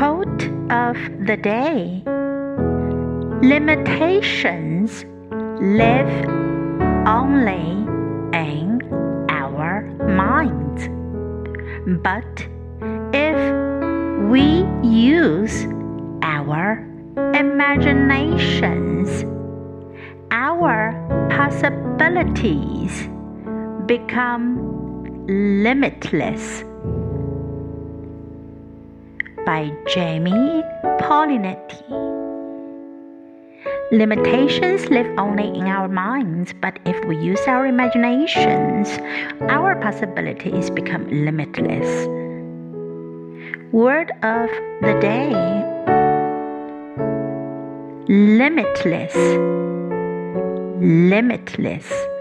of the day Limitations live only in our minds. But if we use our imaginations, our possibilities become limitless. By Jamie Paolinetti. Limitations live only in our minds, but if we use our imaginations, our possibilities become limitless. Word of the day Limitless. Limitless.